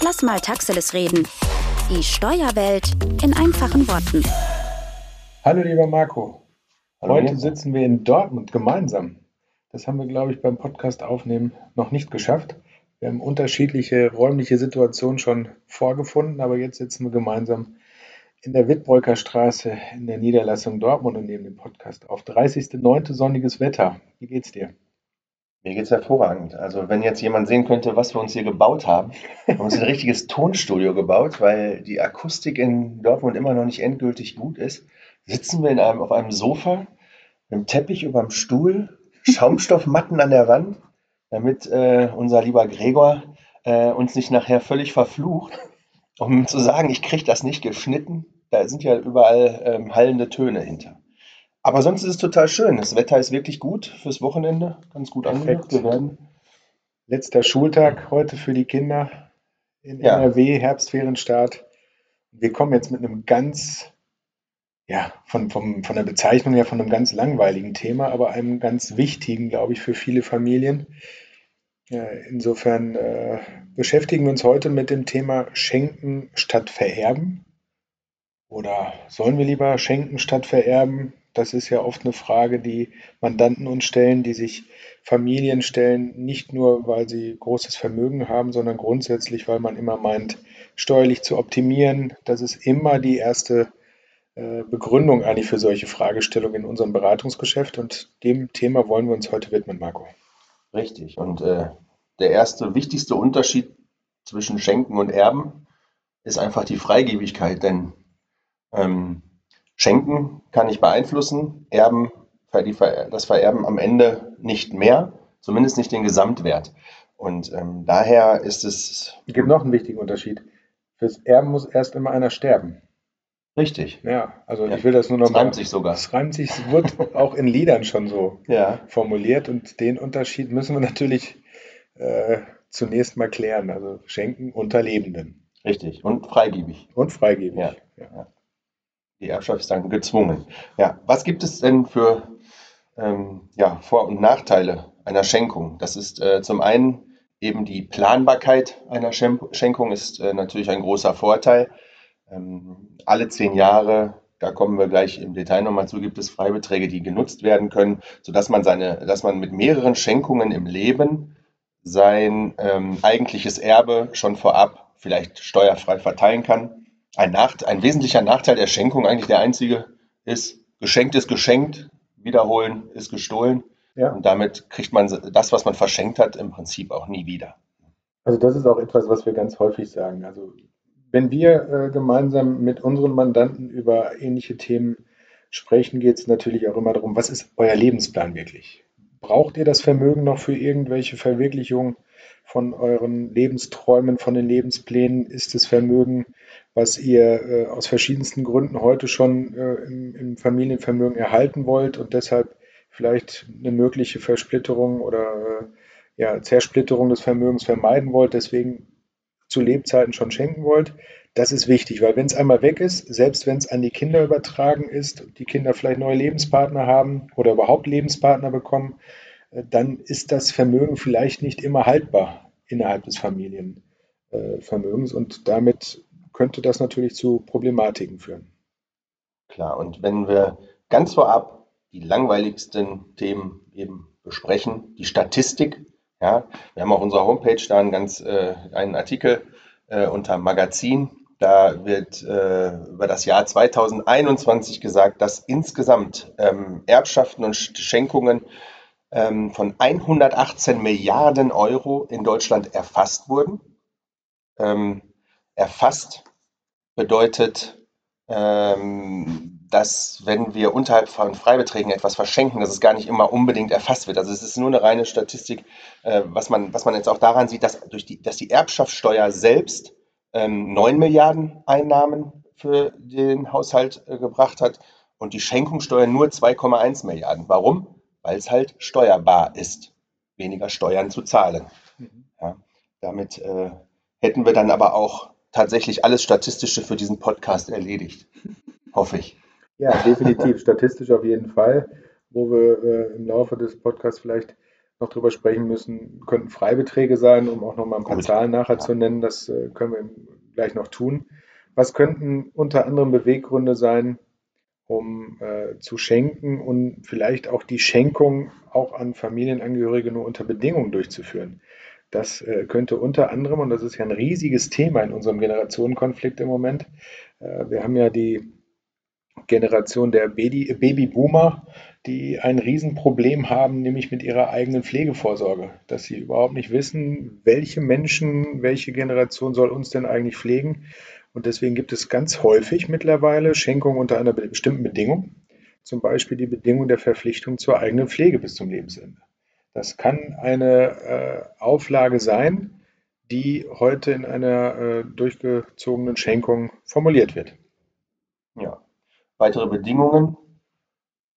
Lass mal Taxeles reden. Die Steuerwelt in einfachen Worten. Hallo lieber Marco. Hallo, Heute sitzen wir in Dortmund gemeinsam. Das haben wir, glaube ich, beim Podcast aufnehmen noch nicht geschafft. Wir haben unterschiedliche räumliche Situationen schon vorgefunden, aber jetzt sitzen wir gemeinsam in der Wittbreuker Straße in der Niederlassung Dortmund und nehmen den Podcast auf. 30.09. sonniges Wetter. Wie geht's dir? Mir geht's hervorragend. Also wenn jetzt jemand sehen könnte, was wir uns hier gebaut haben. Wir haben uns ein richtiges Tonstudio gebaut, weil die Akustik in Dortmund immer noch nicht endgültig gut ist. Sitzen wir in einem, auf einem Sofa, mit einem Teppich über dem Stuhl, Schaumstoffmatten an der Wand, damit äh, unser lieber Gregor äh, uns nicht nachher völlig verflucht, um zu sagen, ich kriege das nicht geschnitten. Da sind ja überall ähm, hallende Töne hinter. Aber sonst ist es total schön. Das Wetter ist wirklich gut fürs Wochenende, ganz gut angesagt. Wir werden Letzter Schultag heute für die Kinder in Ja. NRW, Herbstferienstart. Wir kommen jetzt mit einem ganz, ja, von, vom, von der Bezeichnung her von einem ganz langweiligen Thema, aber einem ganz wichtigen, glaube ich, für viele Familien. Äh, Insofern äh, beschäftigen wir uns heute mit dem Thema Schenken statt Vererben. Oder sollen wir lieber schenken statt vererben? Das ist ja oft eine Frage, die Mandanten uns stellen, die sich Familien stellen, nicht nur, weil sie großes Vermögen haben, sondern grundsätzlich, weil man immer meint, steuerlich zu optimieren. Das ist immer die erste äh, Begründung eigentlich für solche Fragestellungen in unserem Beratungsgeschäft. Und dem Thema wollen wir uns heute widmen, Marco. richtig. Und äh, der erste wichtigste Unterschied zwischen Schenken und Erben ist einfach die Freigebigkeit. Denn ähm, Schenken kann ich beeinflussen, Erben, das Vererben am Ende nicht mehr, zumindest nicht den Gesamtwert. Und ähm, daher ist es Es gibt noch einen wichtigen Unterschied. Fürs Erben muss erst immer einer sterben. richtig. Ja, also Ja. ich will das nur noch Das mal. reimt sich sogar. Es reimt sich, es wird auch in Liedern schon so Ja. formuliert und den Unterschied müssen wir natürlich äh, zunächst mal klären. Also schenken unter Lebenden Richtig. Und freigebig. und freigebig. Ja. Ja. Die Erbschaft ist dann gezwungen. Ja, was gibt es denn für ähm, ja, Vor- und Nachteile einer Schenkung? Das ist äh, zum einen eben die Planbarkeit einer Schenkung ist äh, natürlich ein großer Vorteil. Ähm, alle zehn Jahre, da kommen wir gleich im Detail nochmal zu, gibt es Freibeträge, die genutzt werden können, sodass man seine, dass man mit mehreren Schenkungen im Leben sein ähm, eigentliches Erbe schon vorab vielleicht steuerfrei verteilen kann. Ein, Nacht ein wesentlicher Nachteil der Schenkung, eigentlich der einzige, ist, geschenkt ist geschenkt, wiederholen ist gestohlen. Ja. Und damit kriegt man das, was man verschenkt hat, im Prinzip auch nie wieder. Also das ist auch etwas, was wir ganz häufig sagen. Also wenn wir äh, gemeinsam mit unseren Mandanten über ähnliche Themen sprechen, geht es natürlich auch immer darum, was ist euer Lebensplan wirklich? Braucht ihr das Vermögen noch für irgendwelche Verwirklichungen von euren Lebensträumen, von den Lebensplänen? Ist das Vermögen, was ihr äh, aus verschiedensten Gründen heute schon äh, im, im Familienvermögen erhalten wollt und deshalb vielleicht eine mögliche Versplitterung oder äh, ja, Zersplitterung des Vermögens vermeiden wollt, deswegen zu Lebzeiten schon schenken wollt. Das ist wichtig, weil wenn es einmal weg ist, selbst wenn es an die Kinder übertragen ist, die Kinder vielleicht neue Lebenspartner haben oder überhaupt Lebenspartner bekommen, dann ist das Vermögen vielleicht nicht immer haltbar innerhalb des Familienvermögens und damit könnte das natürlich zu Problematiken führen. Klar, und wenn wir ganz vorab die langweiligsten Themen eben besprechen, die Statistik, ja, wir haben auf unserer Homepage da einen ganz äh, einen Artikel äh, unter Magazin. Da wird äh, über das Jahr 2021 gesagt, dass insgesamt ähm, Erbschaften und Schenkungen ähm, von 118 Milliarden Euro in Deutschland erfasst wurden. Ähm, erfasst bedeutet, ähm, dass wenn wir unterhalb von Freibeträgen etwas verschenken, dass es gar nicht immer unbedingt erfasst wird. Also es ist nur eine reine Statistik, äh, was, man, was man jetzt auch daran sieht, dass, durch die, dass die Erbschaftssteuer selbst ähm, 9 Milliarden Einnahmen für den Haushalt äh, gebracht hat und die Schenkungssteuer nur 2,1 Milliarden. Warum? Weil es halt steuerbar ist, weniger Steuern zu zahlen. Ja, damit äh, hätten wir dann aber auch tatsächlich alles Statistische für diesen Podcast erledigt. Hoffe ich. Ja, definitiv, statistisch auf jeden Fall, wo wir äh, im Laufe des Podcasts vielleicht noch drüber sprechen müssen, könnten Freibeträge sein, um auch noch mal ein paar Gut. Zahlen nachher Ja. zu nennen. Das äh, können wir gleich noch tun. Was könnten unter anderem Beweggründe sein, um äh, zu schenken und vielleicht auch die Schenkung auch an Familienangehörige nur unter Bedingungen durchzuführen? Das äh, könnte unter anderem, und das ist ja ein riesiges Thema in unserem Generationenkonflikt im Moment, äh, wir haben ja die Generation der Baby, Babyboomer, die ein Riesenproblem haben, nämlich mit ihrer eigenen Pflegevorsorge, dass sie überhaupt nicht wissen, welche Menschen, welche Generation soll uns denn eigentlich pflegen. Und deswegen gibt es ganz häufig mittlerweile Schenkungen unter einer bestimmten Bedingung, zum Beispiel die Bedingung der Verpflichtung zur eigenen Pflege bis zum Lebensende. Das kann eine äh, Auflage sein, die heute in einer äh, durchgezogenen Schenkung formuliert wird. Ja. Weitere Bedingungen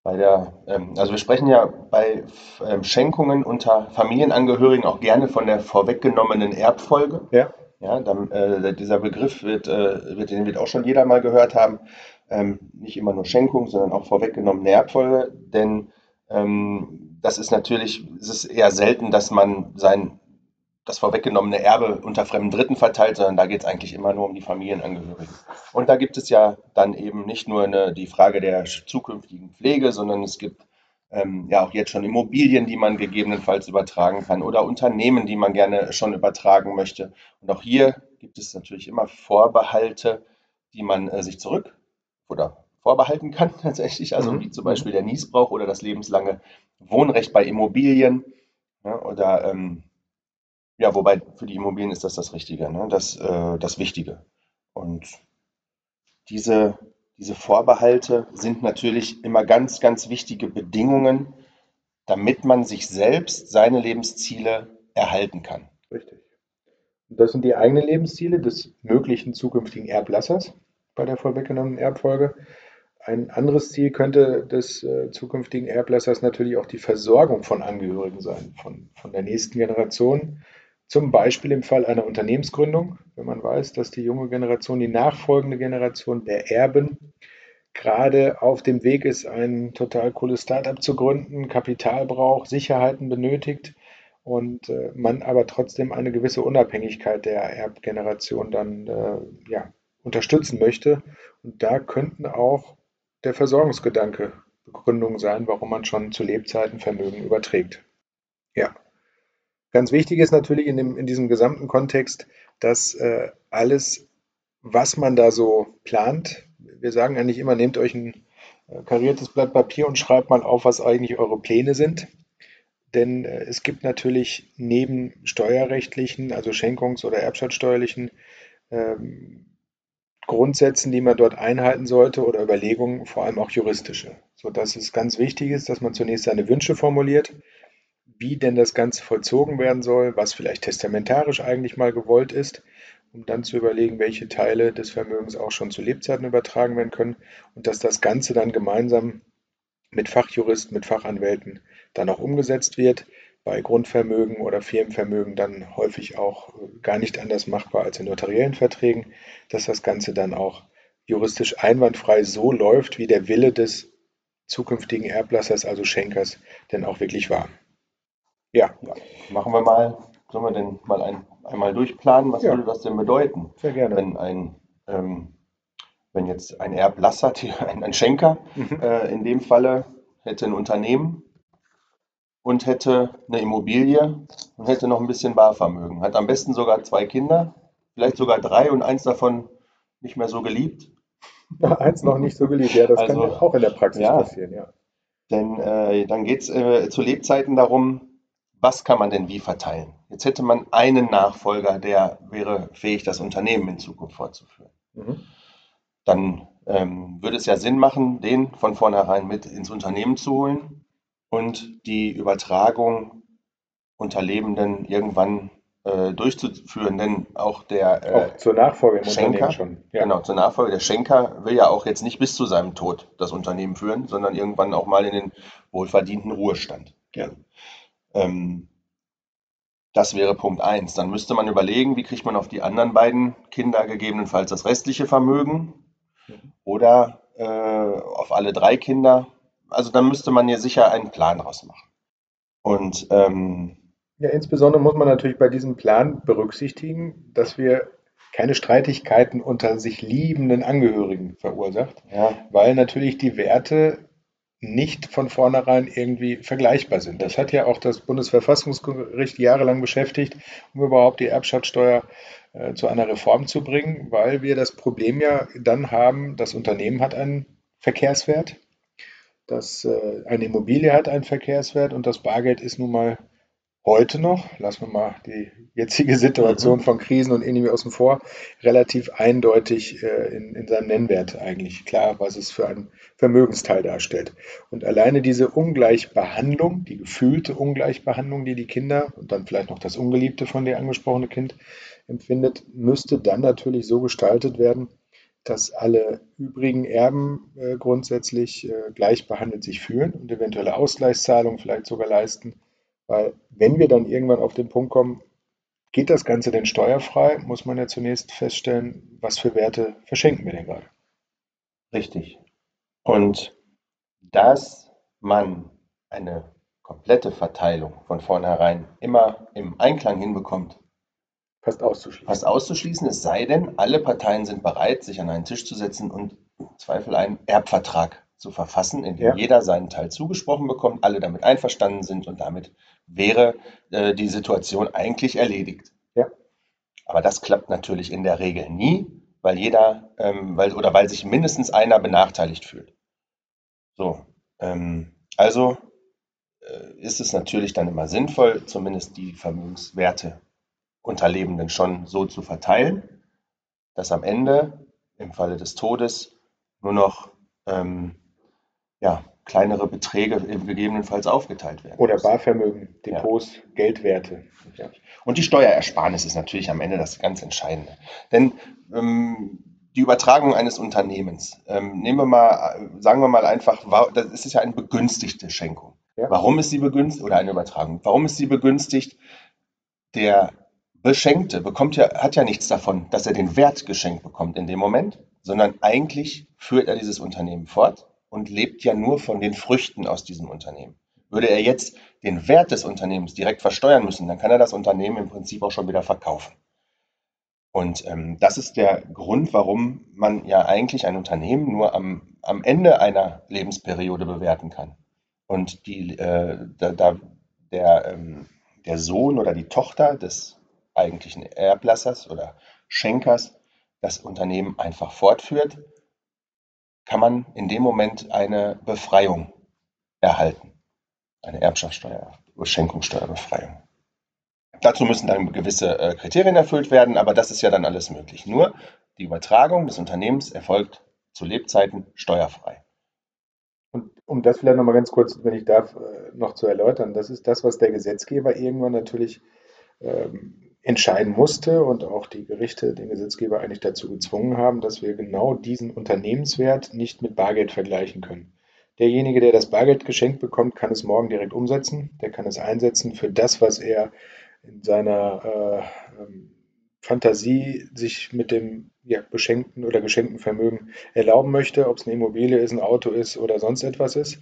bei der, ähm, also wir sprechen ja bei ähm, Schenkungen unter Familienangehörigen auch gerne von der vorweggenommenen Erbfolge. Ja. Ja, dann, äh, dieser Begriff wird, äh, wird, den wird auch schon jeder mal gehört haben. Ähm, nicht immer nur Schenkung, sondern auch vorweggenommene Erbfolge, denn ähm, das ist natürlich, es ist eher selten, dass man sein das vorweggenommene Erbe unter fremden Dritten verteilt, sondern da geht es eigentlich immer nur um die Familienangehörigen. Und da gibt es ja dann eben nicht nur eine, die Frage der zukünftigen Pflege, sondern es gibt ähm, ja auch jetzt schon Immobilien, die man gegebenenfalls übertragen kann oder Unternehmen, die man gerne schon übertragen möchte. Und auch hier gibt es natürlich immer Vorbehalte, die man äh, sich zurück oder vorbehalten kann tatsächlich, also Mhm. wie zum Beispiel der Niesbrauch oder das lebenslange Wohnrecht bei Immobilien ja, oder ähm, ja, wobei für die Immobilien ist das das Richtige, ne? das, äh, das Wichtige. Und diese, diese Vorbehalte sind natürlich immer ganz, ganz wichtige Bedingungen, damit man sich selbst seine Lebensziele erhalten kann. Richtig. Und das sind die eigenen Lebensziele des möglichen zukünftigen Erblassers bei der vorweggenommenen Erbfolge. Ein anderes Ziel könnte des äh, zukünftigen Erblassers natürlich auch die Versorgung von Angehörigen sein, von, von der nächsten Generation. Zum Beispiel im Fall einer Unternehmensgründung, wenn man weiß, dass die junge Generation, die nachfolgende Generation der Erben gerade auf dem Weg ist, ein total cooles Startup zu gründen, Kapital braucht, Sicherheiten benötigt und äh, man aber trotzdem eine gewisse Unabhängigkeit der Erbgeneration dann äh, ja, unterstützen möchte. Und da könnten auch der Versorgungsgedanke Begründung sein, warum man schon zu Lebzeiten Vermögen überträgt. Ja. Ganz wichtig ist natürlich in, dem, in diesem gesamten Kontext, dass äh, alles, was man da so plant, wir sagen eigentlich immer, nehmt euch ein äh, kariertes Blatt Papier und schreibt mal auf, was eigentlich eure Pläne sind. Denn äh, es gibt natürlich neben steuerrechtlichen, also Schenkungs- oder erbschaftssteuerlichen ähm, Grundsätzen, die man dort einhalten sollte oder Überlegungen, vor allem auch juristische, sodass es ganz wichtig ist, dass man zunächst seine Wünsche formuliert, wie denn das Ganze vollzogen werden soll, was vielleicht testamentarisch eigentlich mal gewollt ist, um dann zu überlegen, welche Teile des Vermögens auch schon zu Lebzeiten übertragen werden können und dass das Ganze dann gemeinsam mit Fachjuristen, mit Fachanwälten dann auch umgesetzt wird. Bei Grundvermögen oder Firmenvermögen dann häufig auch gar nicht anders machbar als in notariellen Verträgen, dass das Ganze dann auch juristisch einwandfrei so läuft, wie der Wille des zukünftigen Erblassers, also Schenkers, denn auch wirklich war. Ja, Ja, machen wir mal, sollen wir denn mal ein, einmal durchplanen? Was Ja. würde das denn bedeuten, sehr gerne. wenn ein, ähm, wenn jetzt ein Erblasser, ein, ein Schenker, Mhm. äh, in dem Falle hätte ein Unternehmen und hätte eine Immobilie und hätte noch ein bisschen Barvermögen. Hat am besten sogar zwei Kinder, vielleicht sogar drei und eins davon nicht mehr so geliebt. Eins noch nicht so geliebt, ja, das Also, kann ja auch in der Praxis ja. passieren, ja. Denn äh, dann geht es äh, zu Lebzeiten darum, was kann man denn wie verteilen? Jetzt hätte man einen Nachfolger, der wäre fähig, das Unternehmen in Zukunft fortzuführen. Mhm. Dann ähm, würde es ja Sinn machen, den von vornherein mit ins Unternehmen zu holen und die Übertragung unter Lebenden irgendwann äh, durchzuführen. Denn auch der äh, Auch zur Nachfolge im Schenker, Unternehmen schon. Ja. Genau, zur Nachfolge. Der Schenker will ja auch jetzt nicht bis zu seinem Tod das Unternehmen führen, sondern irgendwann auch mal in den wohlverdienten Ruhestand gehen. Ähm, das wäre Punkt eins. Dann müsste man überlegen, wie kriegt man auf die anderen beiden Kinder gegebenenfalls das restliche Vermögen Mhm. oder äh, auf alle drei Kinder. Also dann müsste man hier sicher einen Plan draus machen. Und ähm, ja, insbesondere muss man natürlich bei diesem Plan berücksichtigen, dass wir keine Streitigkeiten unter sich liebenden Angehörigen verursacht, ja, weil natürlich die Werte nicht von vornherein irgendwie vergleichbar sind. Das hat ja auch das Bundesverfassungsgericht jahrelang beschäftigt, um überhaupt die Erbschaftssteuer äh, zu einer Reform zu bringen, weil wir das Problem ja dann haben, das Unternehmen hat einen Verkehrswert, das, äh, eine Immobilie hat einen Verkehrswert und das Bargeld ist nun mal heute noch, lassen wir mal die jetzige Situation mhm. von Krisen und ähnlichem außen vor, relativ eindeutig äh, in, in seinem Nennwert eigentlich klar, was es für einen Vermögensteil darstellt. Und alleine diese Ungleichbehandlung, die gefühlte Ungleichbehandlung, die die Kinder und dann vielleicht noch das ungeliebte von dir angesprochene Kind empfindet, müsste dann natürlich so gestaltet werden, dass alle übrigen Erben äh, grundsätzlich äh, gleich behandelt sich fühlen und eventuelle Ausgleichszahlungen vielleicht sogar leisten weil wenn wir dann irgendwann auf den Punkt kommen, geht das Ganze denn steuerfrei, muss man ja zunächst feststellen, was für Werte verschenken wir denn gerade. Richtig. Und dass man eine komplette Verteilung von vornherein immer im Einklang hinbekommt, fast auszuschließen. Fast auszuschließen, es sei denn, alle Parteien sind bereit, sich an einen Tisch zu setzen und im Zweifel einen Erbvertrag zu verfassen, in dem ja. jeder seinen Teil zugesprochen bekommt, alle damit einverstanden sind und damit wäre äh, die Situation eigentlich erledigt. Ja. Aber das klappt natürlich in der Regel nie, weil jeder ähm, weil, oder weil sich mindestens einer benachteiligt fühlt. So, ähm, also äh, ist es natürlich dann immer sinnvoll, zumindest die Vermögenswerte unter Lebenden schon so zu verteilen, dass am Ende im Falle des Todes nur noch ähm, ja, kleinere Beträge gegebenenfalls aufgeteilt werden. Oder Barvermögen, Depots, ja. Geldwerte. Ja. Und die Steuerersparnis ist natürlich am Ende das ganz Entscheidende. Denn ähm, die Übertragung eines Unternehmens, ähm, nehmen wir mal, sagen wir mal einfach, das ist ja eine begünstigte Schenkung. Ja. Warum ist sie begünstigt oder eine Übertragung? Warum ist sie begünstigt? Der Beschenkte bekommt ja, hat ja nichts davon, dass er den Wert geschenkt bekommt in dem Moment, sondern eigentlich führt er dieses Unternehmen fort und lebt ja nur von den Früchten aus diesem Unternehmen. Würde er jetzt den Wert des Unternehmens direkt versteuern müssen, dann kann er das Unternehmen im Prinzip auch schon wieder verkaufen. Und ähm, das ist der Grund, warum man ja eigentlich ein Unternehmen nur am, am Ende einer Lebensperiode bewerten kann. Und die, äh, da, da, der, ähm, der Sohn oder die Tochter des eigentlichen Erblassers oder Schenkers das Unternehmen einfach fortführt kann man in dem Moment eine Befreiung erhalten. Eine Erbschaftssteuer, Schenkungssteuerbefreiung. Dazu müssen dann gewisse äh, Kriterien erfüllt werden, aber das ist ja dann alles möglich. Nur die Übertragung des Unternehmens erfolgt zu Lebzeiten steuerfrei. Und um das vielleicht nochmal ganz kurz, wenn ich darf, äh, noch zu erläutern, das ist das, was der Gesetzgeber irgendwann natürlich ähm, entscheiden musste und auch die Gerichte den Gesetzgeber eigentlich dazu gezwungen haben, dass wir genau diesen Unternehmenswert nicht mit Bargeld vergleichen können. Derjenige, der das Bargeld geschenkt bekommt, kann es morgen direkt umsetzen. Der kann es einsetzen für das, was er in seiner äh, ähm, Fantasie sich mit dem ja, beschenkten oder geschenkten Vermögen erlauben möchte, ob es eine Immobilie ist, ein Auto ist oder sonst etwas ist.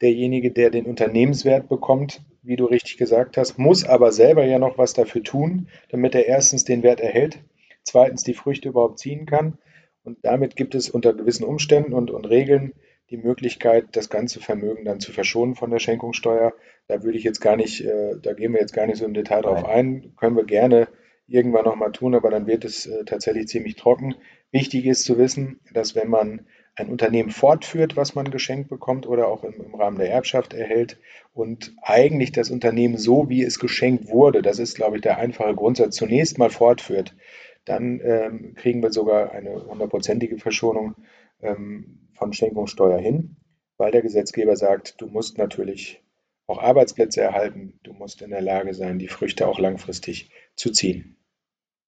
Derjenige, der den Unternehmenswert bekommt, wie du richtig gesagt hast, muss aber selber ja noch was dafür tun, damit er erstens den Wert erhält, zweitens die Früchte überhaupt ziehen kann. Und damit gibt es unter gewissen Umständen und, und Regeln die Möglichkeit, das ganze Vermögen dann zu verschonen von der Schenkungssteuer. Da würde ich jetzt gar nicht, äh, da gehen wir jetzt gar nicht so im Detail drauf ein, können wir gerne irgendwann nochmal tun, aber dann wird es äh, tatsächlich ziemlich trocken. Wichtig ist zu wissen, dass wenn man ein Unternehmen fortführt, was man geschenkt bekommt oder auch im, im, Rahmen der Erbschaft erhält und eigentlich das Unternehmen so, wie es geschenkt wurde, das ist, glaube ich, der einfache Grundsatz, zunächst mal fortführt, dann ähm, kriegen wir sogar eine hundertprozentige Verschonung ähm, von Schenkungssteuer hin, weil der Gesetzgeber sagt, du musst natürlich auch Arbeitsplätze erhalten, du musst in der Lage sein, die Früchte auch langfristig zu ziehen.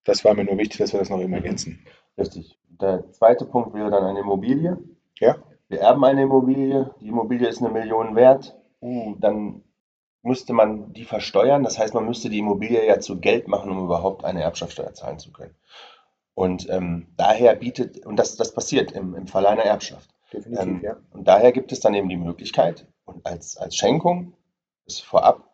Das war mir nur wichtig, dass wir das noch immer ergänzen. Richtig. Der zweite Punkt wäre dann eine Immobilie. Ja. Wir erben eine Immobilie, die Immobilie ist eine Million wert, uh, dann müsste man die versteuern. Das heißt, man müsste die Immobilie ja zu Geld machen, um überhaupt eine Erbschaftssteuer zahlen zu können. Und ähm, daher bietet, und das, das passiert im, im Fall einer Erbschaft. Definitiv, ähm, ja. Und daher gibt es dann eben die Möglichkeit, und als, als Schenkung ist vorab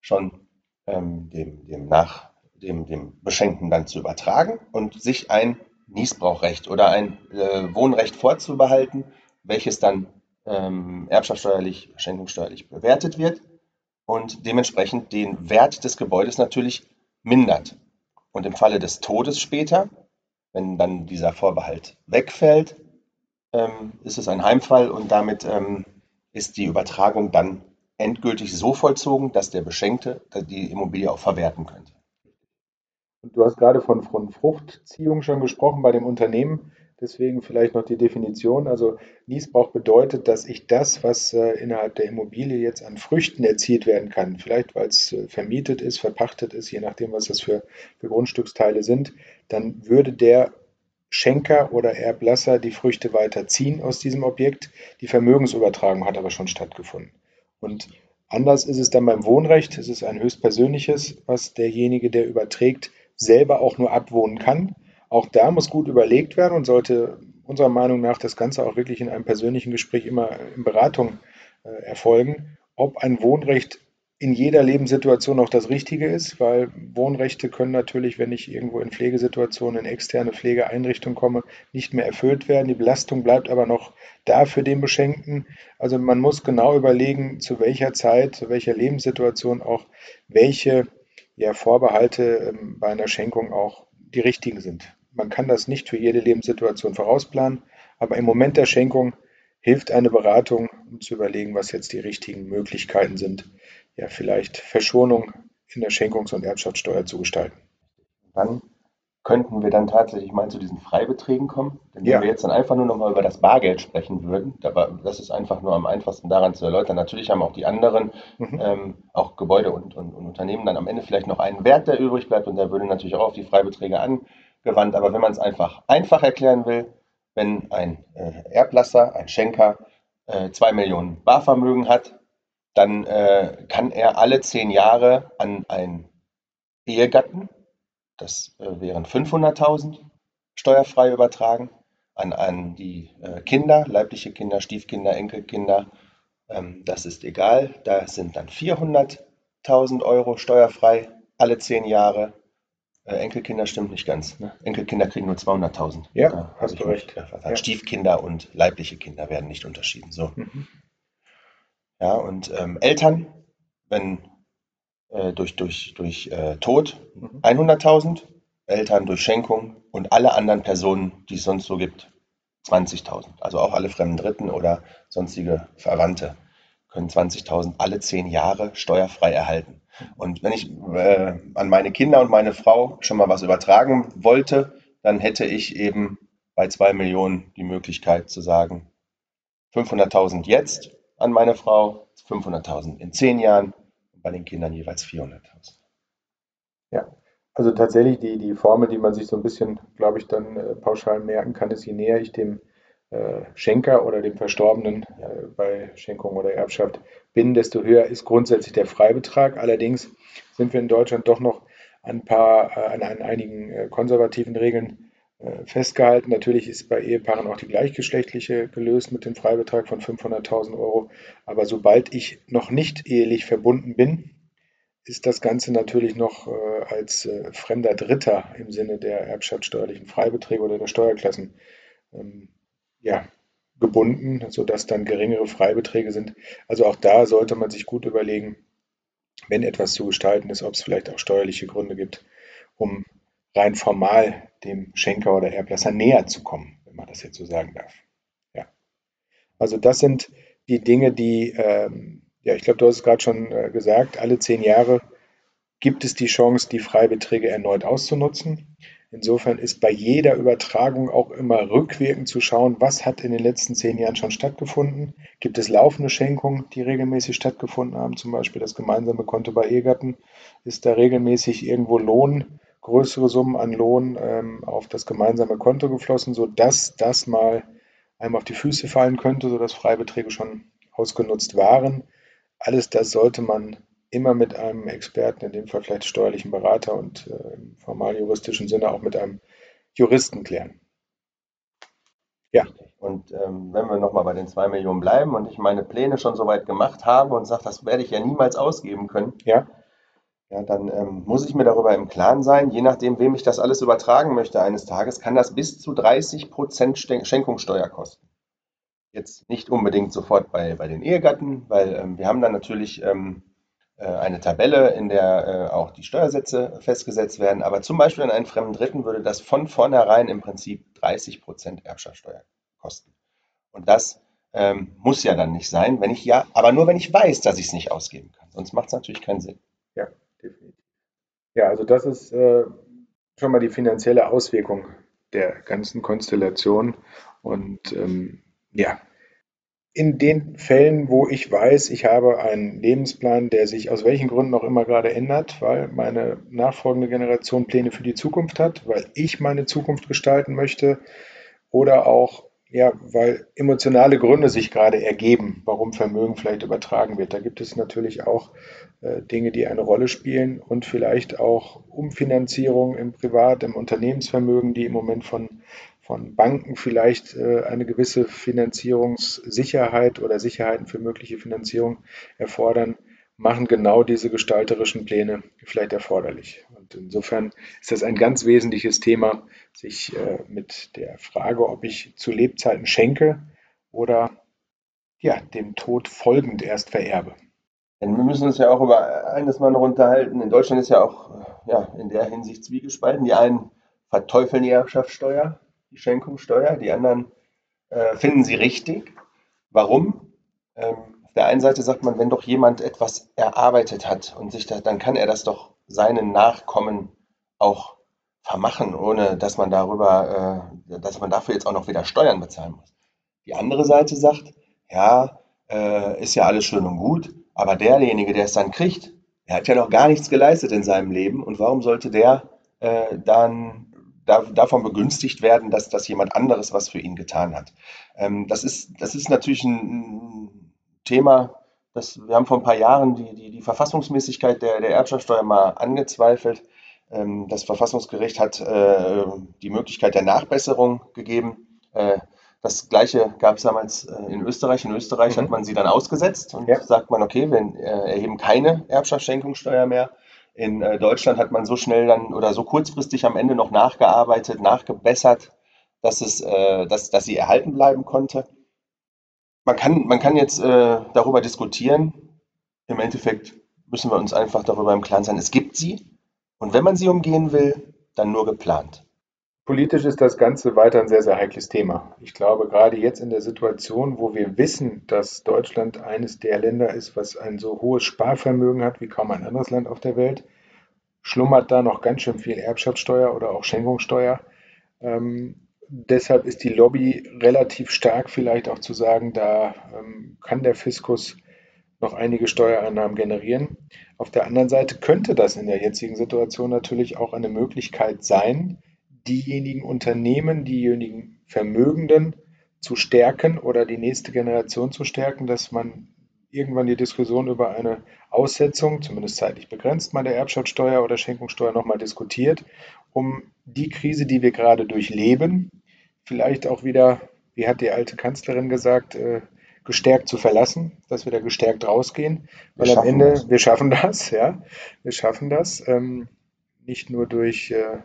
schon ähm, dem, dem, nach, dem, dem Beschenkten dann zu übertragen und sich ein Niesbrauchrecht oder ein äh, Wohnrecht vorzubehalten, welches dann ähm, erbschaftssteuerlich, schenkungssteuerlich bewertet wird und dementsprechend den Wert des Gebäudes natürlich mindert. Und im Falle des Todes später, wenn dann dieser Vorbehalt wegfällt, ähm, ist es ein Heimfall und damit ähm, ist die Übertragung dann endgültig so vollzogen, dass der Beschenkte die Immobilie auch verwerten könnte. Du hast gerade von, von Fruchtziehung schon gesprochen bei dem Unternehmen. Deswegen vielleicht noch die Definition. Also Niesbrauch bedeutet, dass ich das, was äh, innerhalb der Immobilie jetzt an Früchten erzielt werden kann, vielleicht weil es äh, vermietet ist, verpachtet ist, je nachdem, was das für, für Grundstücksteile sind, dann würde der Schenker oder Erblasser die Früchte weiterziehen aus diesem Objekt. Die Vermögensübertragung hat aber schon stattgefunden. Und anders ist es dann beim Wohnrecht. Es ist ein höchstpersönliches, was derjenige, der überträgt, selber auch nur abwohnen kann. Auch da muss gut überlegt werden und sollte unserer Meinung nach das Ganze auch wirklich in einem persönlichen Gespräch immer in Beratung äh, erfolgen, ob ein Wohnrecht in jeder Lebenssituation auch das Richtige ist, weil Wohnrechte können natürlich, wenn ich irgendwo in Pflegesituationen, in externe Pflegeeinrichtungen komme, nicht mehr erfüllt werden. Die Belastung bleibt aber noch da für den Beschenkten. Also man muss genau überlegen, zu welcher Zeit, zu welcher Lebenssituation auch welche ja, Vorbehalte ähm, bei einer Schenkung auch die richtigen sind. Man kann das nicht für jede Lebenssituation vorausplanen, aber im Moment der Schenkung hilft eine Beratung, um zu überlegen, was jetzt die richtigen Möglichkeiten sind, ja, vielleicht Verschonung in der Schenkungs- und Erbschaftssteuer zu gestalten. Wann könnten wir dann tatsächlich mal zu diesen Freibeträgen kommen? Denn wenn ja. wir jetzt dann einfach nur noch mal über das Bargeld sprechen würden, das ist einfach nur am einfachsten daran zu erläutern. Natürlich haben auch die anderen, mhm. ähm, auch Gebäude und, und, und, Unternehmen dann am Ende vielleicht noch einen Wert, der übrig bleibt und der würde natürlich auch auf die Freibeträge angewandt. Aber wenn man es einfach einfach erklären will, wenn ein äh, Erblasser, ein Schenker äh, zwei Millionen Barvermögen hat, dann äh, kann er alle zehn Jahre an einen Ehegatten das äh, wären 500.000 steuerfrei übertragen an, an die äh, Kinder, leibliche Kinder, Stiefkinder, Enkelkinder. Ähm, das ist egal. Da sind dann 400.000 Euro steuerfrei alle zehn Jahre. Äh, Enkelkinder stimmt nicht ganz. Ne? Enkelkinder kriegen nur 200.000. Ja, da hast du recht. Ja. Stiefkinder und leibliche Kinder werden nicht unterschieden. So. Mhm. Ja, und ähm, Eltern, wenn äh, durch, durch, durch äh, Tod 100.000, mhm. Eltern durch Schenkung und alle anderen Personen, die es sonst so gibt, 20.000. Also auch alle fremden Dritten oder sonstige Verwandte können 20.000 alle zehn Jahre steuerfrei erhalten. Und wenn ich äh, an meine Kinder und meine Frau schon mal was übertragen wollte, dann hätte ich eben bei zwei Millionen die Möglichkeit zu sagen, 500.000 jetzt an meine Frau, 500.000 in zehn Jahren bei den Kindern jeweils 400.000. Ja, also tatsächlich die, die Formel, die man sich so ein bisschen, glaube ich, dann äh, pauschal merken kann, ist, je näher ich dem äh, Schenker oder dem Verstorbenen äh, bei Schenkung oder Erbschaft bin, desto höher ist grundsätzlich der Freibetrag. Allerdings sind wir in Deutschland doch noch ein paar, äh, an, an einigen äh, konservativen Regeln festgehalten. Natürlich ist bei Ehepaaren auch die gleichgeschlechtliche gelöst mit dem Freibetrag von 500.000 Euro. Aber sobald ich noch nicht ehelich verbunden bin, ist das Ganze natürlich noch äh, als äh, fremder Dritter im Sinne der erbschaftssteuerlichen Freibeträge oder der Steuerklassen ähm, ja, gebunden, sodass dann geringere Freibeträge sind. Also auch da sollte man sich gut überlegen, wenn etwas zu gestalten ist, ob es vielleicht auch steuerliche Gründe gibt, um rein formal dem Schenker oder Erblasser näher zu kommen, wenn man das jetzt so sagen darf. Ja. Also das sind die Dinge, die, ähm, ja, ich glaube, du hast es gerade schon äh, gesagt, alle zehn Jahre gibt es die Chance, die Freibeträge erneut auszunutzen. Insofern ist bei jeder Übertragung auch immer rückwirkend zu schauen, was hat in den letzten zehn Jahren schon stattgefunden. Gibt es laufende Schenkungen, die regelmäßig stattgefunden haben, zum Beispiel das gemeinsame Konto bei Ehegatten? Ist da regelmäßig irgendwo Lohn größere Summen an Lohn ähm, auf das gemeinsame Konto geflossen, sodass das mal einem auf die Füße fallen könnte, sodass Freibeträge schon ausgenutzt waren. Alles das sollte man immer mit einem Experten, in dem Fall vielleicht steuerlichen Berater und äh, im formal juristischen Sinne auch mit einem Juristen klären. Ja. Und ähm, wenn wir nochmal bei den zwei Millionen bleiben und ich meine Pläne schon soweit gemacht habe und sage, das werde ich ja niemals ausgeben können, ja ja, dann ähm, muss ich mir darüber im Klaren sein, je nachdem, wem ich das alles übertragen möchte eines Tages, kann das bis zu 30 Prozent Schenkungssteuer kosten. Jetzt nicht unbedingt sofort bei, bei den Ehegatten, weil ähm, wir haben dann natürlich ähm, äh, eine Tabelle, in der äh, auch die Steuersätze festgesetzt werden, aber zum Beispiel an einen fremden Dritten würde das von vornherein im Prinzip 30 Prozent Erbschaftssteuer kosten. Und das ähm, muss ja dann nicht sein, wenn ich ja, aber nur wenn ich weiß, dass ich es nicht ausgeben kann. Sonst macht es natürlich keinen Sinn. Ja, definitiv. Ja, also das ist äh, schon mal die finanzielle Auswirkung der ganzen Konstellation. Und ähm, ja, in den Fällen, wo ich weiß, ich habe einen Lebensplan, der sich aus welchen Gründen auch immer gerade ändert, weil meine nachfolgende Generation Pläne für die Zukunft hat, weil ich meine Zukunft gestalten möchte oder auch ja, weil emotionale Gründe sich gerade ergeben, warum Vermögen vielleicht übertragen wird. Da gibt es natürlich auch äh, Dinge, die eine Rolle spielen und vielleicht auch Umfinanzierung im Privat-, im Unternehmensvermögen, die im Moment von, von Banken vielleicht äh, eine gewisse Finanzierungssicherheit oder Sicherheiten für mögliche Finanzierung erfordern machen genau diese gestalterischen Pläne vielleicht erforderlich. Und insofern ist das ein ganz wesentliches Thema, sich äh, mit der Frage, ob ich zu Lebzeiten schenke oder ja, dem Tod folgend erst vererbe. Denn wir müssen uns ja auch über eines mal noch unterhalten. In Deutschland ist ja auch ja, in der Hinsicht zwiegespalten. Die einen verteufeln die Erbschaftssteuer, die Schenkungssteuer, die anderen äh, finden sie richtig. Warum? Ähm, auf der einen Seite sagt man, wenn doch jemand etwas erarbeitet hat und sich da, dann kann er das doch seinen Nachkommen auch vermachen, ohne dass man darüber, äh, dass man dafür jetzt auch noch wieder Steuern bezahlen muss. Die andere Seite sagt, ja, äh, ist ja alles schön und gut, aber derjenige, der es dann kriegt, der hat ja noch gar nichts geleistet in seinem Leben und warum sollte der äh, dann da, davon begünstigt werden, dass, dass jemand anderes was für ihn getan hat? Ähm, das, ist, das ist natürlich ein, Thema, das, wir haben vor ein paar Jahren die, die, die Verfassungsmäßigkeit der, der Erbschaftssteuer mal angezweifelt. Ähm, das Verfassungsgericht hat äh, die Möglichkeit der Nachbesserung gegeben. Äh, das Gleiche gab es damals äh, in Österreich. In Österreich mhm. hat man sie dann ausgesetzt und ja. sagt man, okay, wir äh, erheben keine Erbschaftsschenkungssteuer mehr. In äh, Deutschland hat man so schnell dann oder so kurzfristig am Ende noch nachgearbeitet, nachgebessert, dass, es, äh, dass, dass sie erhalten bleiben konnte man kann, man kann jetzt äh, darüber diskutieren. Im Endeffekt müssen wir uns einfach darüber im Klaren sein, es gibt sie. Und wenn man sie umgehen will, dann nur geplant. Politisch ist das Ganze weiter ein sehr, sehr heikles Thema. Ich glaube, gerade jetzt in der Situation, wo wir wissen, dass Deutschland eines der Länder ist, was ein so hohes Sparvermögen hat wie kaum ein anderes Land auf der Welt, schlummert da noch ganz schön viel Erbschaftssteuer oder auch Schenkungssteuer. Ähm, deshalb ist die Lobby relativ stark vielleicht auch zu sagen, da ähm, kann der Fiskus noch einige Steuereinnahmen generieren. Auf der anderen Seite könnte das in der jetzigen Situation natürlich auch eine Möglichkeit sein, diejenigen Unternehmen, diejenigen Vermögenden zu stärken oder die nächste Generation zu stärken, dass man irgendwann die Diskussion über eine Aussetzung, zumindest zeitlich begrenzt, mal der Erbschaftssteuer oder Schenkungssteuer nochmal diskutiert, um die Krise, die wir gerade durchleben, vielleicht auch wieder, wie hat die alte Kanzlerin gesagt, äh, gestärkt zu verlassen, dass wir da gestärkt rausgehen, weil am Ende, das. wir schaffen das, ja, wir schaffen das, ähm, nicht nur durch äh,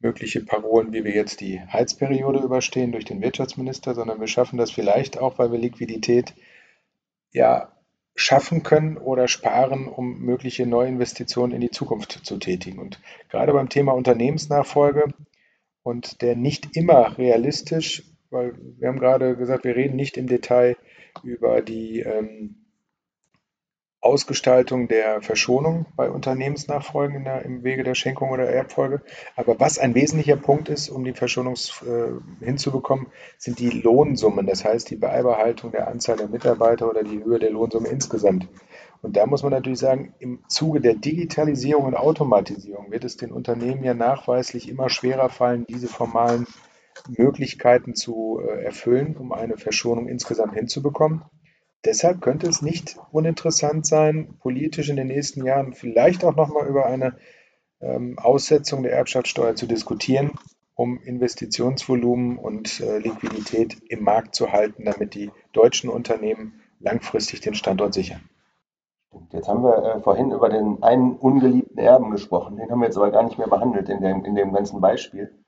mögliche Parolen, wie wir jetzt die Heizperiode überstehen durch den Wirtschaftsminister, sondern wir schaffen das vielleicht auch, weil wir Liquidität ja schaffen können oder sparen, um mögliche Neuinvestitionen in die Zukunft zu tätigen. Und gerade beim Thema Unternehmensnachfolge und der nicht immer realistisch, weil wir haben gerade gesagt, wir reden nicht im Detail über die ähm, Ausgestaltung der Verschonung bei Unternehmensnachfolgen in der, im Wege der Schenkung oder Erbfolge. Aber was ein wesentlicher Punkt ist, um die Verschonung äh, hinzubekommen, sind die Lohnsummen. Das heißt, die Beibehaltung der Anzahl der Mitarbeiter oder die Höhe der Lohnsumme insgesamt. Und da muss man natürlich sagen, im Zuge der Digitalisierung und Automatisierung wird es den Unternehmen ja nachweislich immer schwerer fallen, diese formalen Möglichkeiten zu äh, erfüllen, um eine Verschonung insgesamt hinzubekommen. Deshalb könnte es nicht uninteressant sein, politisch in den nächsten Jahren vielleicht auch nochmal über eine ähm, Aussetzung der Erbschaftssteuer zu diskutieren, um Investitionsvolumen und äh, Liquidität im Markt zu halten, damit die deutschen Unternehmen langfristig den Standort sichern. Jetzt haben wir äh, vorhin über den einen ungeliebten Erben gesprochen. Den haben wir jetzt aber gar nicht mehr behandelt in dem, in dem ganzen Beispiel.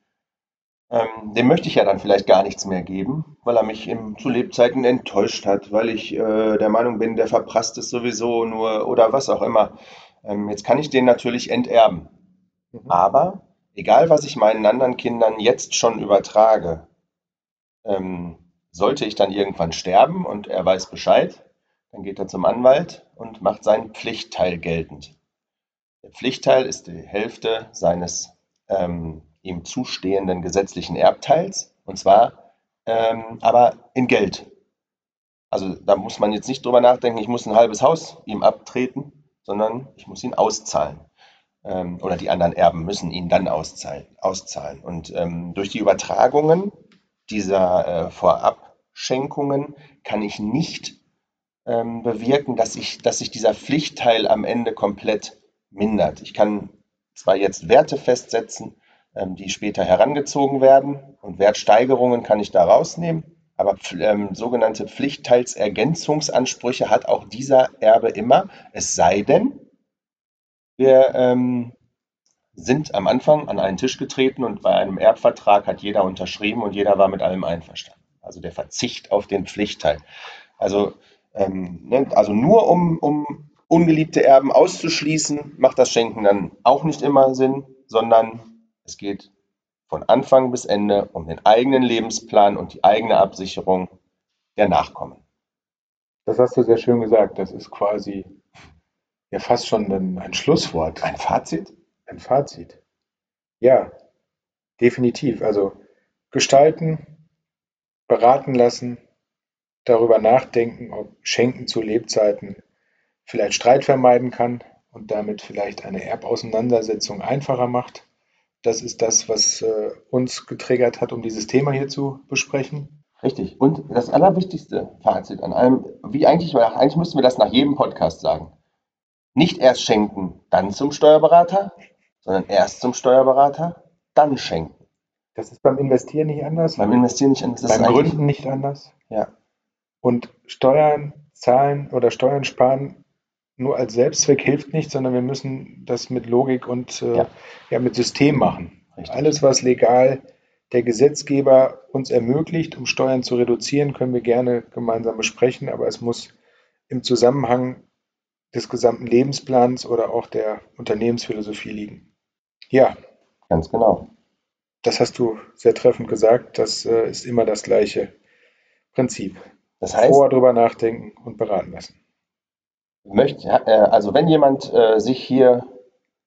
Ähm, dem möchte ich ja dann vielleicht gar nichts mehr geben, weil er mich im, zu Lebzeiten enttäuscht hat, weil ich äh, der Meinung bin, der verprasst es sowieso nur oder was auch immer. Ähm, jetzt kann ich den natürlich enterben. Mhm. Aber egal, was ich meinen anderen Kindern jetzt schon übertrage, ähm, sollte ich dann irgendwann sterben und er weiß Bescheid, dann geht er zum Anwalt und macht seinen Pflichtteil geltend. Der Pflichtteil ist die Hälfte seines ähm, ihm zustehenden gesetzlichen Erbteils, und zwar ähm, aber in Geld. Also da muss man jetzt nicht drüber nachdenken, ich muss ein halbes Haus ihm abtreten, sondern ich muss ihn auszahlen. Ähm, oder die anderen Erben müssen ihn dann auszahlen. auszahlen. Und ähm, durch die Übertragungen dieser äh, Vorabschenkungen kann ich nicht ähm, bewirken, dass, ich, dass sich dieser Pflichtteil am Ende komplett mindert. Ich kann zwar jetzt Werte festsetzen, ähm, die später herangezogen werden. Und Wertsteigerungen kann ich da rausnehmen. Aber ähm, sogenannte Pflichtteilsergänzungsansprüche hat auch dieser Erbe immer. Es sei denn, wir ähm, sind am Anfang an einen Tisch getreten und bei einem Erbvertrag hat jeder unterschrieben und jeder war mit allem einverstanden. Also der Verzicht auf den Pflichtteil. Also, ähm, ne, also nur um, um ungeliebte Erben auszuschließen, macht das Schenken dann auch nicht immer Sinn, sondern es geht von Anfang bis Ende um den eigenen Lebensplan und die eigene Absicherung der Nachkommen. Das hast du sehr schön gesagt. Das ist quasi ja fast schon ein, ein Schlusswort. Ein Fazit? Ein Fazit. Ja, definitiv. Also gestalten, beraten lassen, darüber nachdenken, ob Schenken zu Lebzeiten vielleicht Streit vermeiden kann und damit vielleicht eine Erbauseinandersetzung einfacher macht. Das ist das, was äh, uns getriggert hat, um dieses Thema hier zu besprechen. Richtig. Und das allerwichtigste Fazit an allem, wie eigentlich, eigentlich müssten wir das nach jedem Podcast sagen. Nicht erst schenken, dann zum Steuerberater, sondern erst zum Steuerberater, dann schenken. Das ist beim Investieren nicht anders. Beim Investieren nicht anders. beim Gründen nicht anders. Ja. Und Steuern zahlen oder Steuern sparen nur als Selbstzweck hilft nicht, sondern wir müssen das mit Logik und äh, ja. ja. mit System machen. Richtig. Alles, was legal der Gesetzgeber uns ermöglicht, um Steuern zu reduzieren, können wir gerne gemeinsam besprechen, aber es muss im Zusammenhang des gesamten Lebensplans oder auch der Unternehmensphilosophie liegen. Ja. Ganz genau. Das hast du sehr treffend gesagt. Das äh, ist immer das gleiche Prinzip. Das heißt, vorher drüber nachdenken und beraten lassen möchte, äh, also wenn jemand äh, sich hier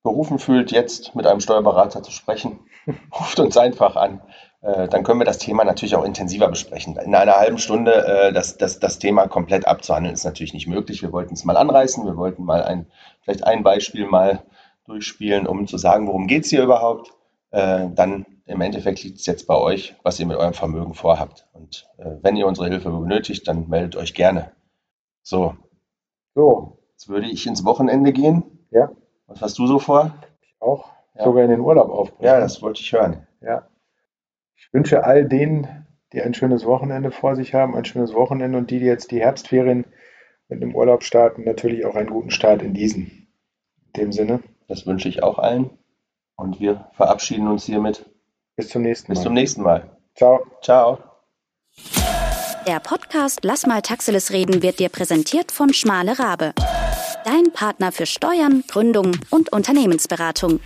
berufen fühlt, jetzt mit einem Steuerberater zu sprechen, ruft uns einfach an. Äh, dann können wir das Thema natürlich auch intensiver besprechen. In einer halben Stunde das, das, das Thema komplett abzuhandeln, ist natürlich nicht möglich. Wir wollten es mal anreißen, wir wollten mal ein, vielleicht ein Beispiel mal durchspielen, um zu sagen, worum geht es hier überhaupt. Dann im Endeffekt liegt es jetzt bei euch, was ihr mit eurem Vermögen vorhabt. Und wenn ihr unsere Hilfe benötigt, dann meldet euch gerne. So, so. Jetzt würde ich ins Wochenende gehen. Ja. Was hast du so vor? Ich auch. Ja. Sogar in den Urlaub aufbringen. Ja, das wollte ich hören. Ja. Ich wünsche all denen, die ein schönes Wochenende vor sich haben, ein schönes Wochenende und die, die jetzt die Herbstferien mit dem Urlaub starten, natürlich auch einen guten Start in diesen. In dem Sinne. Das wünsche ich auch allen. Und wir verabschieden uns hiermit. Bis zum nächsten Mal. Bis zum nächsten Mal. Ciao. Ciao. Der Podcast Lass mal Taxiles reden wird dir präsentiert von Schmale Rabe. Dein Partner für Steuern, Gründung und Unternehmensberatung.